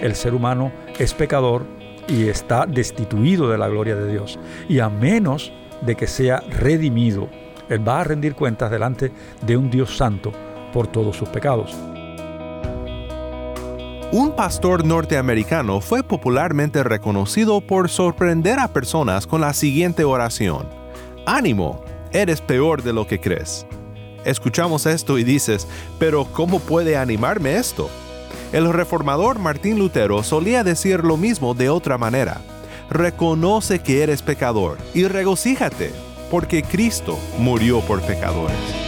el ser humano es pecador y está destituido de la gloria de Dios. Y a menos de que sea redimido, Él va a rendir cuentas delante de un Dios santo por todos sus pecados. Un pastor norteamericano fue popularmente reconocido por sorprender a personas con la siguiente oración. Ánimo, eres peor de lo que crees. Escuchamos esto y dices, pero ¿cómo puede animarme esto? El reformador Martín Lutero solía decir lo mismo de otra manera. Reconoce que eres pecador y regocíjate, porque Cristo murió por pecadores.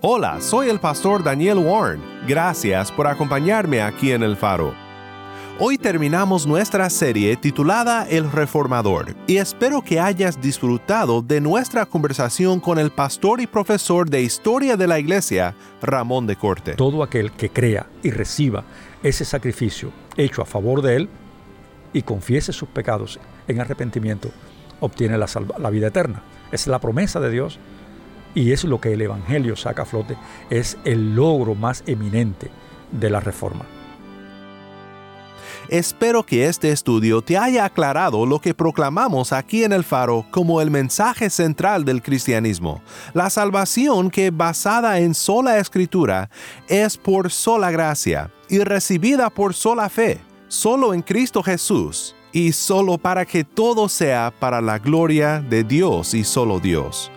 Hola, soy el pastor Daniel Warren. Gracias por acompañarme aquí en El Faro. Hoy terminamos nuestra serie titulada El Reformador y espero que hayas disfrutado de nuestra conversación con el pastor y profesor de Historia de la Iglesia, Ramón de Corte. Todo aquel que crea y reciba ese sacrificio hecho a favor de él y confiese sus pecados en arrepentimiento, obtiene la, la vida eterna. Es la promesa de Dios y es lo que el Evangelio saca a flote, es el logro más eminente de la reforma. Espero que este estudio te haya aclarado lo que proclamamos aquí en el Faro como el mensaje central del cristianismo, la salvación que basada en sola escritura es por sola gracia y recibida por sola fe, solo en Cristo Jesús y solo para que todo sea para la gloria de Dios y solo Dios.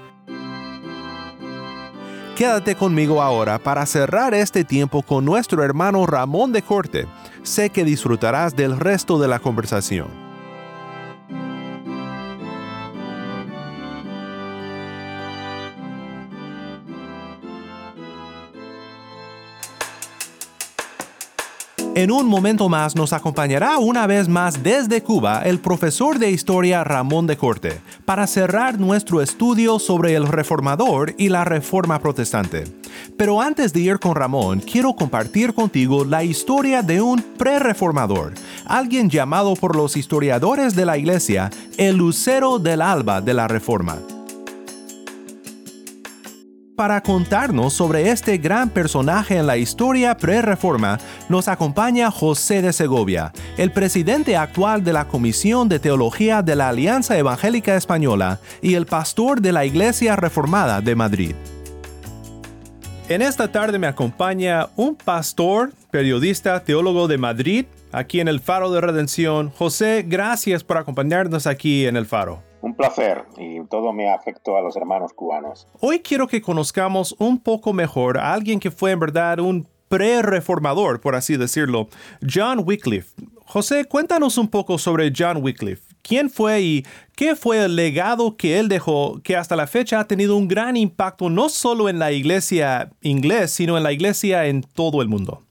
Quédate conmigo ahora para cerrar este tiempo con nuestro hermano Ramón de Corte. Sé que disfrutarás del resto de la conversación. En un momento más nos acompañará una vez más desde Cuba el profesor de historia Ramón de Corte para cerrar nuestro estudio sobre el reformador y la reforma protestante. Pero antes de ir con Ramón, quiero compartir contigo la historia de un pre-reformador, alguien llamado por los historiadores de la iglesia el lucero del alba de la reforma para contarnos sobre este gran personaje en la historia pre-reforma, nos acompaña José de Segovia, el presidente actual de la Comisión de Teología de la Alianza Evangélica Española y el pastor de la Iglesia Reformada de Madrid. En esta tarde me acompaña un pastor, periodista, teólogo de Madrid, aquí en el Faro de Redención. José, gracias por acompañarnos aquí en el Faro. Un placer y todo me afecto a los hermanos cubanos. Hoy quiero que conozcamos un poco mejor a alguien que fue en verdad un pre-reformador, por así decirlo, John Wycliffe. José, cuéntanos un poco sobre John Wycliffe. ¿Quién fue y qué fue el legado que él dejó que hasta la fecha ha tenido un gran impacto no solo en la iglesia inglés, sino en la iglesia en todo el mundo?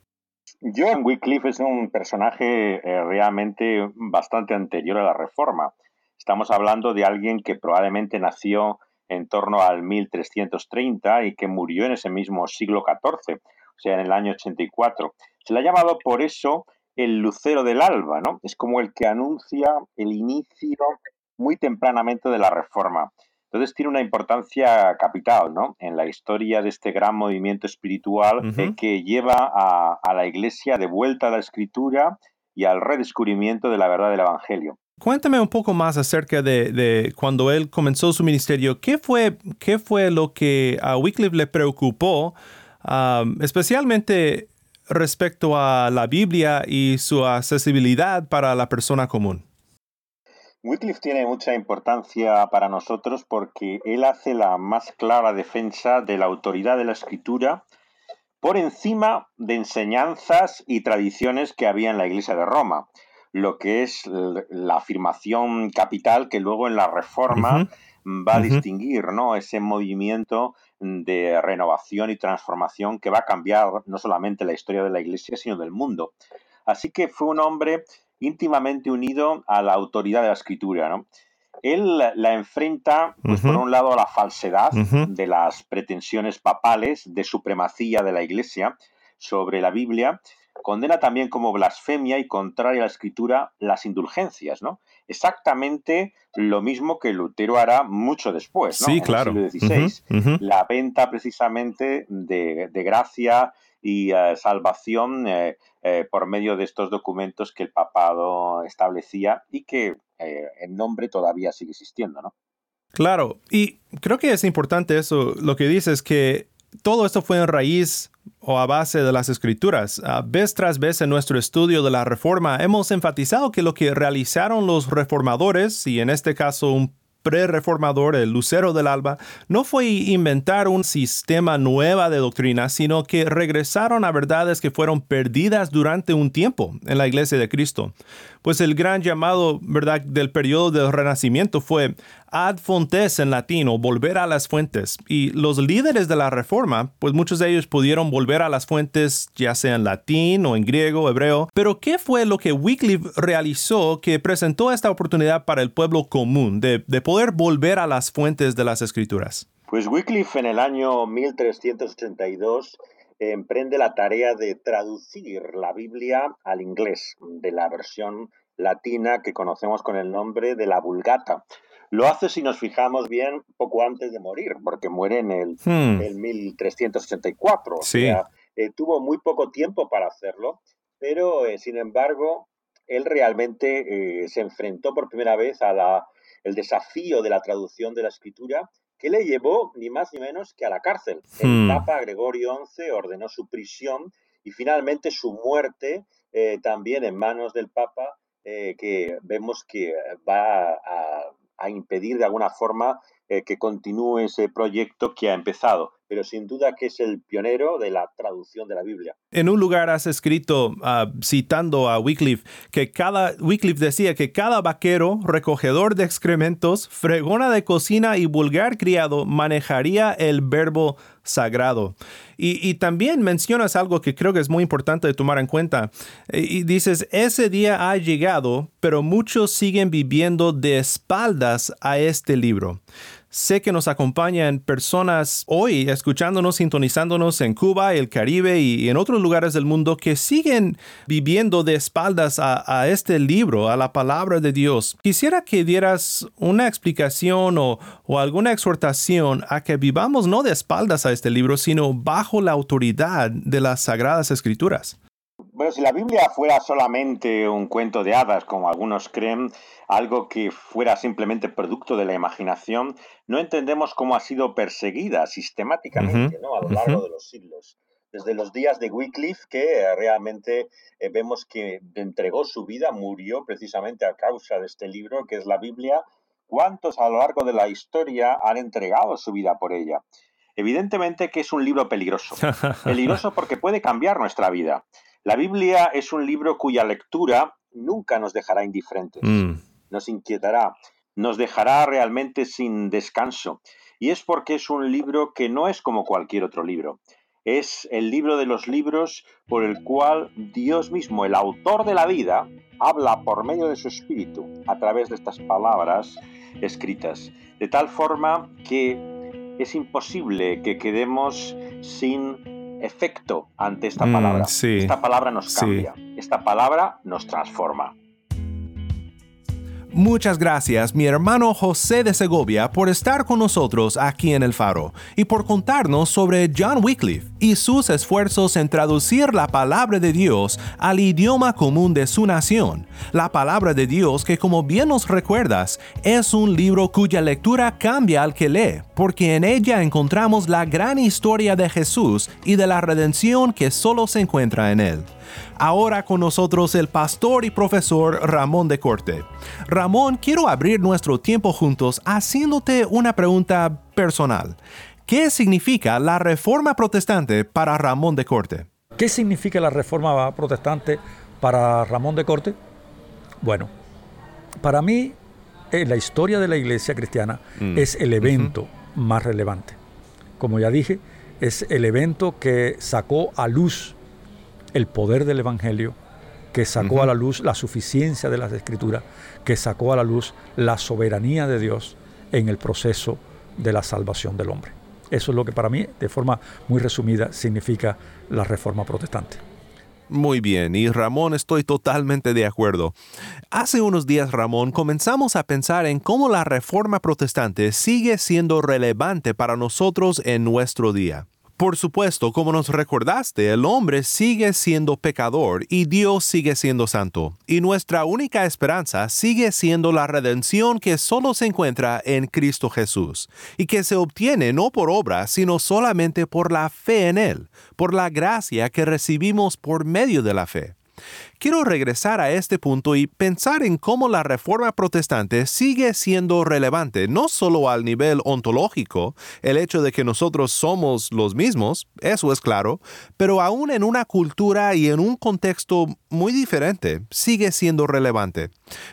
John Wycliffe es un personaje eh, realmente bastante anterior a la Reforma. Estamos hablando de alguien que probablemente nació en torno al 1330 y que murió en ese mismo siglo XIV, o sea, en el año 84. Se le ha llamado por eso el lucero del alba, ¿no? Es como el que anuncia el inicio muy tempranamente de la reforma. Entonces tiene una importancia capital, ¿no? En la historia de este gran movimiento espiritual que lleva a, a la Iglesia de vuelta a la Escritura y al redescubrimiento de la verdad del Evangelio. Cuéntame un poco más acerca de, cuando él comenzó su ministerio. ¿Qué fue, qué fue lo que a Wycliffe le preocupó, um, especialmente respecto a la Biblia y su accesibilidad para la persona común? Wycliffe tiene mucha importancia para nosotros porque él hace la más clara defensa de la autoridad de la escritura por encima de enseñanzas y tradiciones que había en la Iglesia de Roma, lo que es la afirmación capital que luego en la Reforma va a distinguir ¿no? ese movimiento de renovación y transformación que va a cambiar no solamente la historia de la Iglesia, sino del mundo. Así que fue un hombre íntimamente unido a la autoridad de la escritura. ¿no? Él la enfrenta, pues, por un lado, a la falsedad de las pretensiones papales de supremacía de la Iglesia sobre la Biblia, condena también como blasfemia y contraria a la escritura las indulgencias, ¿no? Exactamente lo mismo que Lutero hará mucho después, ¿no? Sí, claro. En el siglo XVI. La venta precisamente de, gracia y eh, salvación eh, eh, por medio de estos documentos que el papado establecía y que en nombre todavía sigue existiendo, ¿no? Claro, y creo que es importante eso, lo que dices, que todo esto fue en raíz o a base de las escrituras. vez tras vez en nuestro estudio de la reforma hemos enfatizado que lo que realizaron los reformadores, y en este caso un pre-reformador, el lucero del alba, no fue inventar un sistema nueva de doctrina, sino que regresaron a verdades que fueron perdidas durante un tiempo en la iglesia de Cristo pues el gran llamado, ¿verdad?, del periodo del Renacimiento fue ad fontes en latín o volver a las fuentes. Y los líderes de la Reforma, pues muchos de ellos pudieron volver a las fuentes ya sea en latín o en griego, hebreo. Pero ¿qué fue lo que Wycliffe realizó que presentó esta oportunidad para el pueblo común de, de poder volver a las fuentes de las escrituras? Pues Wycliffe en el año 1382 emprende la tarea de traducir la Biblia al inglés, de la versión latina que conocemos con el nombre de la Vulgata. Lo hace, si nos fijamos bien, poco antes de morir, porque muere en el, 1384. Hmm. O sea, eh, tuvo muy poco tiempo para hacerlo, pero eh, sin embargo, él realmente eh, se enfrentó por primera vez a la, el desafío de la traducción de la escritura que le llevó ni más ni menos que a la cárcel. El hmm. Papa Gregorio XI ordenó su prisión y finalmente su muerte eh, también en manos del Papa, eh, que vemos que va a, impedir de alguna forma eh, que continúe ese proyecto que ha empezado pero sin duda que es el pionero de la traducción de la Biblia. En un lugar has escrito, ah, citando a Wycliffe, que cada, Wycliffe decía que cada vaquero, recogedor de excrementos, fregona de cocina y vulgar criado manejaría el verbo sagrado. Y, también mencionas algo que creo que es muy importante de tomar en cuenta. Y dices, ese día ha llegado, pero muchos siguen viviendo de espaldas a este libro. Sé que nos acompañan personas hoy escuchándonos, sintonizándonos en Cuba, el Caribe y en otros lugares del mundo que siguen viviendo de espaldas a, este libro, a la palabra de Dios. Quisiera que dieras una explicación o, o alguna exhortación a que vivamos no de espaldas a este libro, sino bajo la autoridad de las sagradas escrituras. Bueno, si la Biblia fuera solamente un cuento de hadas, como algunos creen, algo que fuera simplemente producto de la imaginación, no entendemos cómo ha sido perseguida sistemáticamente a lo largo de los siglos. Desde los días de Wycliffe, que realmente eh, vemos que entregó su vida, murió precisamente a causa de este libro, que es la Biblia, ¿cuántos a lo largo de la historia han entregado su vida por ella? Evidentemente que es un libro peligroso. Peligroso porque puede cambiar nuestra vida. La Biblia es un libro cuya lectura nunca nos dejará indiferentes. Mm nos inquietará, nos dejará realmente sin descanso. Y es porque es un libro que no es como cualquier otro libro. Es el libro de los libros por el cual Dios mismo, el autor de la vida, habla por medio de su espíritu a través de estas palabras escritas. De tal forma que es imposible que quedemos sin efecto ante esta mm, palabra. Esta palabra nos cambia, esta palabra nos transforma. Muchas gracias, mi hermano José de Segovia, por estar con nosotros aquí en El Faro y por contarnos sobre John Wycliffe y sus esfuerzos en traducir la palabra de Dios al idioma común de su nación. La palabra de Dios que, como bien nos recuerdas, es un libro cuya lectura cambia al que lee, porque en ella encontramos la gran historia de Jesús y de la redención que solo se encuentra en él. Ahora con nosotros el pastor y profesor Ramón de Corte. Ramón, quiero abrir nuestro tiempo juntos haciéndote una pregunta personal. ¿Qué significa la reforma protestante para Ramón de Corte? ¿Qué significa la reforma protestante para Ramón de Corte? Bueno, para mí, en la historia de la iglesia cristiana mm. es el evento más relevante. Como ya dije, es el evento que sacó a luz el poder del Evangelio, que sacó a la luz la suficiencia de las Escrituras, que sacó a la luz la soberanía de Dios en el proceso de la salvación del hombre. Eso es lo que para mí, de forma muy resumida, significa la reforma protestante. Muy bien, y Ramón, estoy totalmente de acuerdo. Hace unos días, Ramón, comenzamos a pensar en cómo la reforma protestante sigue siendo relevante para nosotros en nuestro día. Por supuesto, como nos recordaste, el hombre sigue siendo pecador y Dios sigue siendo santo, y nuestra única esperanza sigue siendo la redención que solo se encuentra en Cristo Jesús, y que se obtiene no por obra, sino solamente por la fe en Él, por la gracia que recibimos por medio de la fe. Quiero regresar a este punto y pensar en cómo la reforma protestante sigue siendo relevante, no solo al nivel ontológico, el hecho de que nosotros somos los mismos, eso es claro, pero aún en una cultura y en un contexto muy diferente, sigue siendo relevante.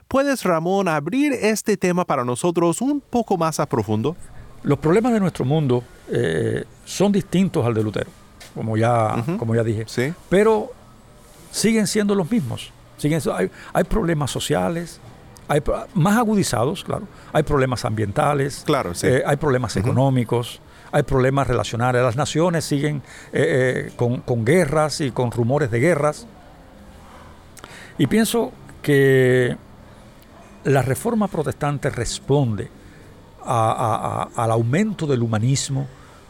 ¿Puedes, Ramón, abrir este tema para nosotros un poco más a profundo? Los problemas de nuestro mundo eh, son distintos al de Lutero, como ya, como ya dije. ¿Sí? Pero siguen siendo los mismos. Siguen, hay, hay problemas sociales, hay, más agudizados, claro. Hay problemas ambientales, claro, eh, hay problemas económicos, hay problemas relacionales. Las naciones siguen eh, eh, con, con, guerras y con rumores de guerras. Y pienso que la reforma protestante responde al aumento del humanismo,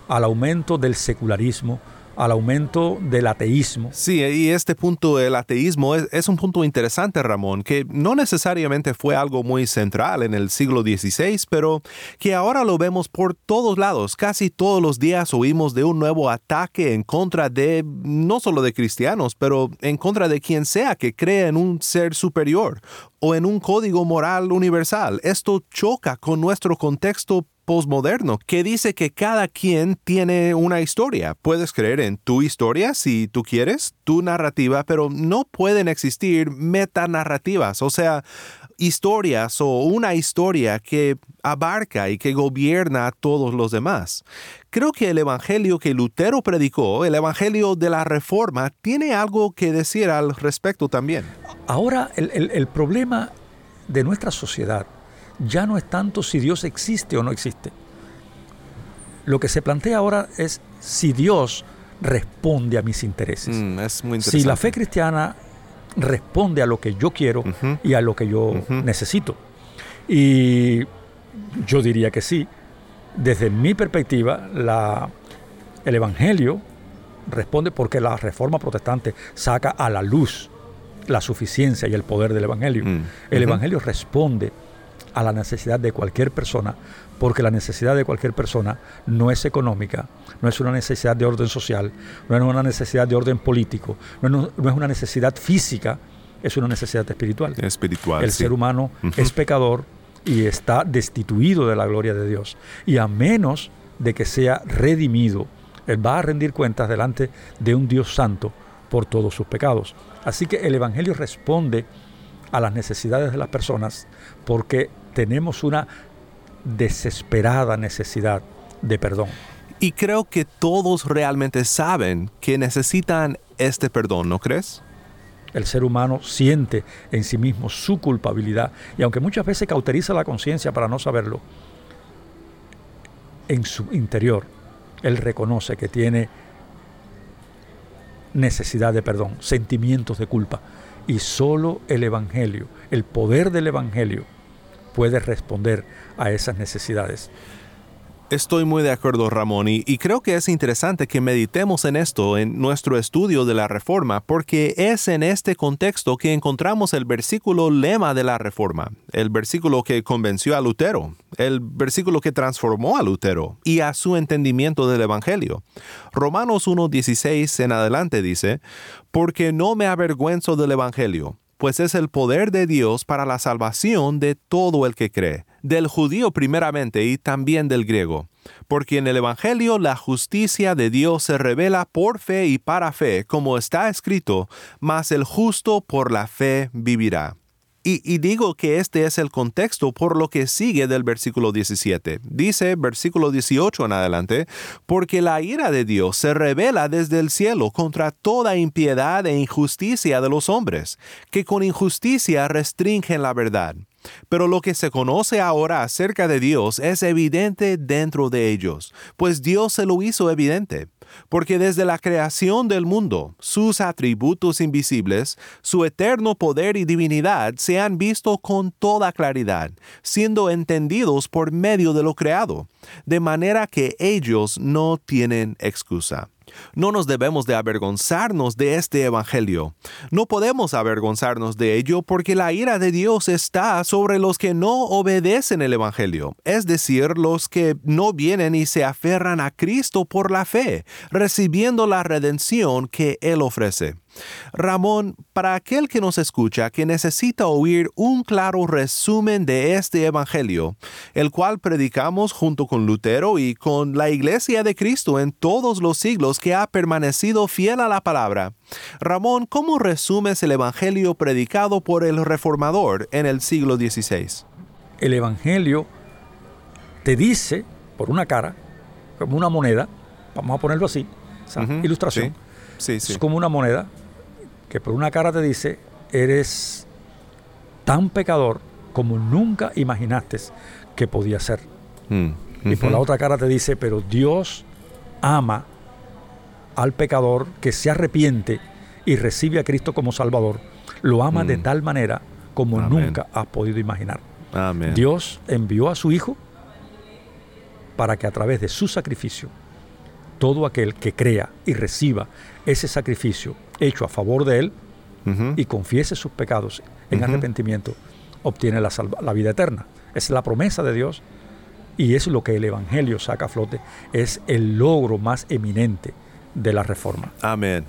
al aumento del secularismo, al aumento del ateísmo. Sí, y este punto del ateísmo es, un punto interesante, Ramón, que no necesariamente fue algo muy central en el siglo XVI, pero que ahora lo vemos por todos lados. Casi todos los días oímos de un nuevo ataque en contra de, no solo de cristianos, pero en contra de quien sea que crea en un ser superior o en un código moral universal. Esto choca con nuestro contexto postmoderno que dice que cada quien tiene una historia. Puedes creer en tu historia si tú quieres, tu narrativa, pero no pueden existir metanarrativas, o sea, historias o una historia que abarca y que gobierna a todos los demás. Creo que el Evangelio que Lutero predicó, el Evangelio de la Reforma, tiene algo que decir al respecto también. Ahora, el, el problema de nuestra sociedad ya no es tanto si Dios existe o no existe. Lo que se plantea ahora es si Dios responde a mis intereses. Mm, es muy si la fe cristiana responde a lo que yo quiero y a lo que yo necesito. Y yo diría que sí. Desde mi perspectiva, la, el Evangelio responde porque la reforma protestante saca a la luz la suficiencia y el poder del Evangelio. Mm, el Evangelio responde a la necesidad de cualquier persona, porque la necesidad de cualquier persona no es económica, no es una necesidad de orden social, no es una necesidad de orden político, no es, una necesidad física, es una necesidad espiritual. Espiritual. El ser humano es pecador y está destituido de la gloria de Dios. Y a menos de que sea redimido, él va a rendir cuentas delante de un Dios santo por todos sus pecados. Así que el Evangelio responde a las necesidades de las personas porque tenemos una desesperada necesidad de perdón. Y creo que todos realmente saben que necesitan este perdón, ¿no crees? El ser humano siente en sí mismo su culpabilidad y aunque muchas veces cauteriza la conciencia para no saberlo, en su interior él reconoce que tiene necesidad de perdón, sentimientos de culpa. Y solo el Evangelio, el poder del Evangelio, puede responder a esas necesidades. Estoy muy de acuerdo, Ramón, y, creo que es interesante que meditemos en esto en nuestro estudio de la Reforma, porque es en este contexto que encontramos el versículo lema de la Reforma, el versículo que convenció a Lutero, el versículo que transformó a Lutero y a su entendimiento del Evangelio. Romanos 1.16 en adelante dice, porque no me avergüenzo del Evangelio pues es el poder de Dios para la salvación de todo el que cree, del judío primeramente y también del griego. Porque en el Evangelio la justicia de Dios se revela por fe y para fe, como está escrito, mas el justo por la fe vivirá. Y, digo que este es el contexto por lo que sigue del versículo 17. Dice versículo 18 en adelante, porque la ira de Dios se revela desde el cielo contra toda impiedad e injusticia de los hombres, que con injusticia restringen la verdad pero lo que se conoce ahora acerca de Dios es evidente dentro de ellos, pues Dios se lo hizo evidente, porque desde la creación del mundo, sus atributos invisibles, su eterno poder y divinidad se han visto con toda claridad, siendo entendidos por medio de lo creado, de manera que ellos no tienen excusa. No nos debemos de avergonzarnos de este Evangelio. No podemos avergonzarnos de ello porque la ira de Dios está sobre los que no obedecen el Evangelio, es decir, los que no vienen y se aferran a Cristo por la fe, recibiendo la redención que Él ofrece. Ramón, para aquel que nos escucha que necesita oír un claro resumen de este Evangelio, el cual predicamos junto con Lutero y con la Iglesia de Cristo en todos los siglos que ha permanecido fiel a la palabra, Ramón, ¿cómo resumes el Evangelio predicado por el Reformador en el siglo XVI? El Evangelio te dice, por una cara, como una moneda, vamos a ponerlo así, ilustración, es como una moneda que por una cara te dice, eres tan pecador como nunca imaginaste que podía ser. Mm, y por la otra cara te dice, pero Dios ama al pecador que se arrepiente y recibe a Cristo como Salvador. Lo ama de mm. tal manera como nunca has podido imaginar. Dios envió a su Hijo para que a través de su sacrificio, todo aquel que crea y reciba ese sacrificio hecho a favor de Él y confiese sus pecados en arrepentimiento, obtiene la, la vida eterna. Es la promesa de Dios y es lo que el Evangelio saca a flote, es el logro más eminente de la reforma. Amén.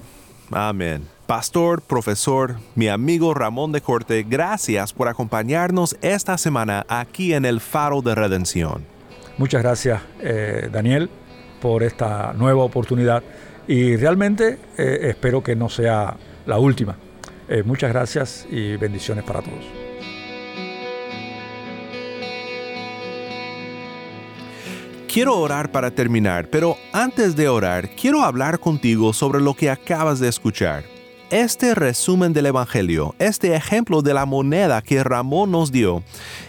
Amén. Pastor, profesor, mi amigo Ramón de Corte, gracias por acompañarnos esta semana aquí en el Faro de Redención. Muchas gracias, eh, Daniel, por esta nueva oportunidad y realmente eh, espero que no sea la última. Eh, muchas gracias y bendiciones para todos. Quiero orar para terminar, pero antes de orar, quiero hablar contigo sobre lo que acabas de escuchar. Este resumen del Evangelio, este ejemplo de la moneda que Ramón nos dio,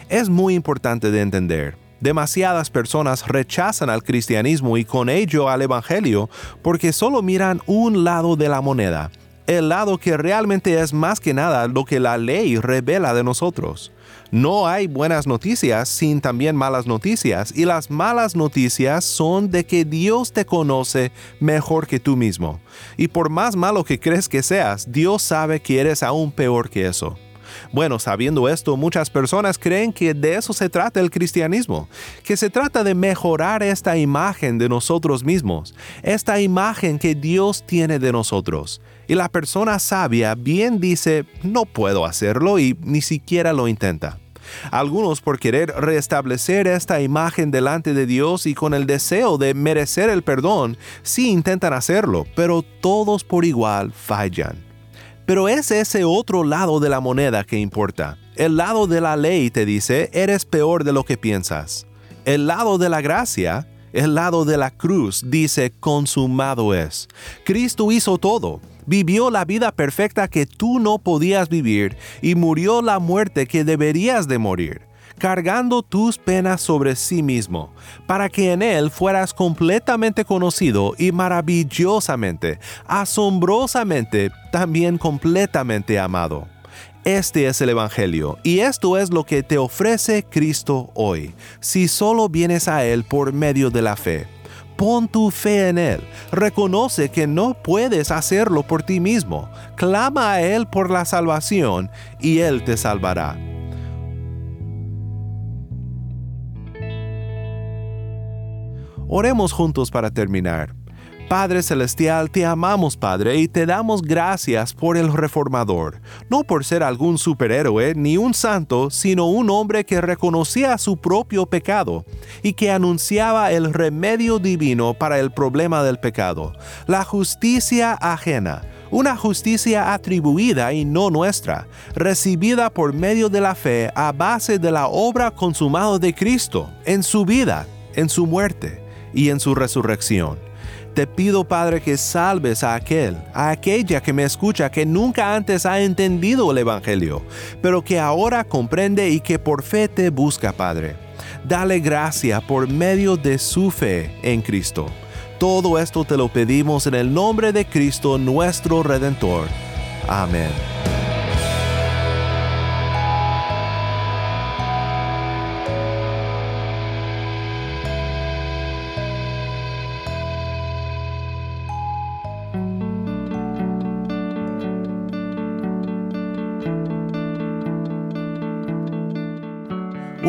es muy importante de entender. Demasiadas personas rechazan al cristianismo y con ello al Evangelio porque solo miran un lado de la moneda, el lado que realmente es más que nada lo que la ley revela de nosotros. No hay buenas noticias sin también malas noticias y las malas noticias son de que Dios te conoce mejor que tú mismo. Y por más malo que crees que seas, Dios sabe que eres aún peor que eso. Bueno, sabiendo esto, muchas personas creen que de eso se trata el cristianismo, que se trata de mejorar esta imagen de nosotros mismos, esta imagen que Dios tiene de nosotros. Y la persona sabia bien dice, no puedo hacerlo y ni siquiera lo intenta. Algunos por querer restablecer esta imagen delante de Dios y con el deseo de merecer el perdón, sí intentan hacerlo, pero todos por igual fallan. Pero es ese otro lado de la moneda que importa. El lado de la ley te dice, eres peor de lo que piensas. El lado de la gracia, el lado de la cruz, dice, consumado es. Cristo hizo todo. Vivió la vida perfecta que tú no podías vivir y murió la muerte que deberías de morir cargando tus penas sobre sí mismo, para que en Él fueras completamente conocido y maravillosamente, asombrosamente, también completamente amado. Este es el Evangelio y esto es lo que te ofrece Cristo hoy, si solo vienes a Él por medio de la fe. Pon tu fe en Él, reconoce que no puedes hacerlo por ti mismo, clama a Él por la salvación y Él te salvará. Oremos juntos para terminar. Padre Celestial, te amamos Padre y te damos gracias por el reformador, no por ser algún superhéroe ni un santo, sino un hombre que reconocía su propio pecado y que anunciaba el remedio divino para el problema del pecado, la justicia ajena una justicia atribuida y no nuestra, recibida por medio de la fe a base de la obra consumada de Cristo en su vida, en su muerte y en su resurrección. Te pido, Padre, que salves a aquel, a aquella que me escucha, que nunca antes ha entendido el Evangelio, pero que ahora comprende y que por fe te busca, Padre. Dale gracia por medio de su fe en Cristo. Todo esto te lo pedimos en el nombre de Cristo nuestro Redentor. Amén.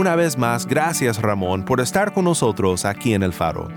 Una vez más, gracias Ramón por estar con nosotros aquí en el faro.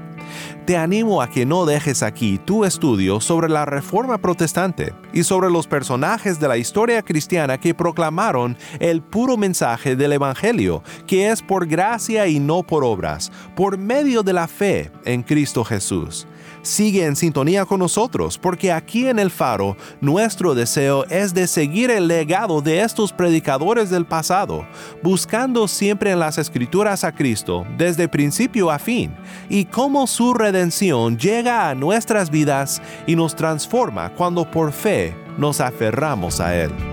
Te animo a que no dejes aquí tu estudio sobre la Reforma Protestante y sobre los personajes de la historia cristiana que proclamaron el puro mensaje del Evangelio, que es por gracia y no por obras, por medio de la fe en Cristo Jesús. Sigue en sintonía con nosotros porque aquí en el faro nuestro deseo es de seguir el legado de estos predicadores del pasado, buscando siempre en las escrituras a Cristo desde principio a fin y cómo su redención llega a nuestras vidas y nos transforma cuando por fe nos aferramos a Él.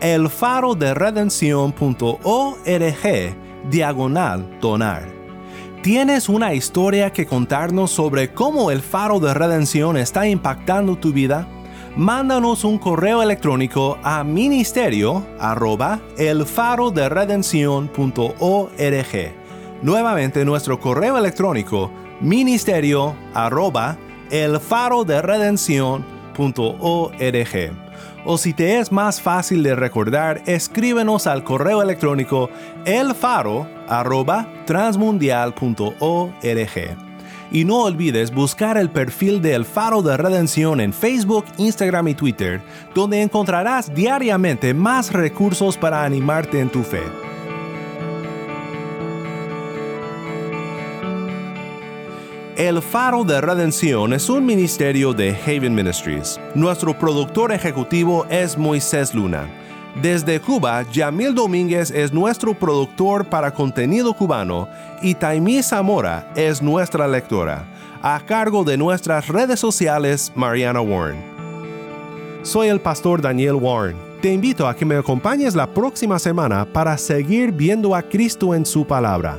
elfaroderedención.org diagonal donar. ¿Tienes una historia que contarnos sobre cómo el faro de redención está impactando tu vida? Mándanos un correo electrónico a ministerio arroba elfaroderedención.org. Nuevamente nuestro correo electrónico ministerio arroba elfaroderedención.org o si te es más fácil de recordar, escríbenos al correo electrónico elfaro@transmundial.org. Y no olvides buscar el perfil de El Faro de Redención en Facebook, Instagram y Twitter, donde encontrarás diariamente más recursos para animarte en tu fe. El Faro de Redención es un ministerio de Haven Ministries. Nuestro productor ejecutivo es Moisés Luna. Desde Cuba, Yamil Domínguez es nuestro productor para contenido cubano y Taimí Zamora es nuestra lectora, a cargo de nuestras redes sociales Mariana Warren. Soy el pastor Daniel Warren. Te invito a que me acompañes la próxima semana para seguir viendo a Cristo en su palabra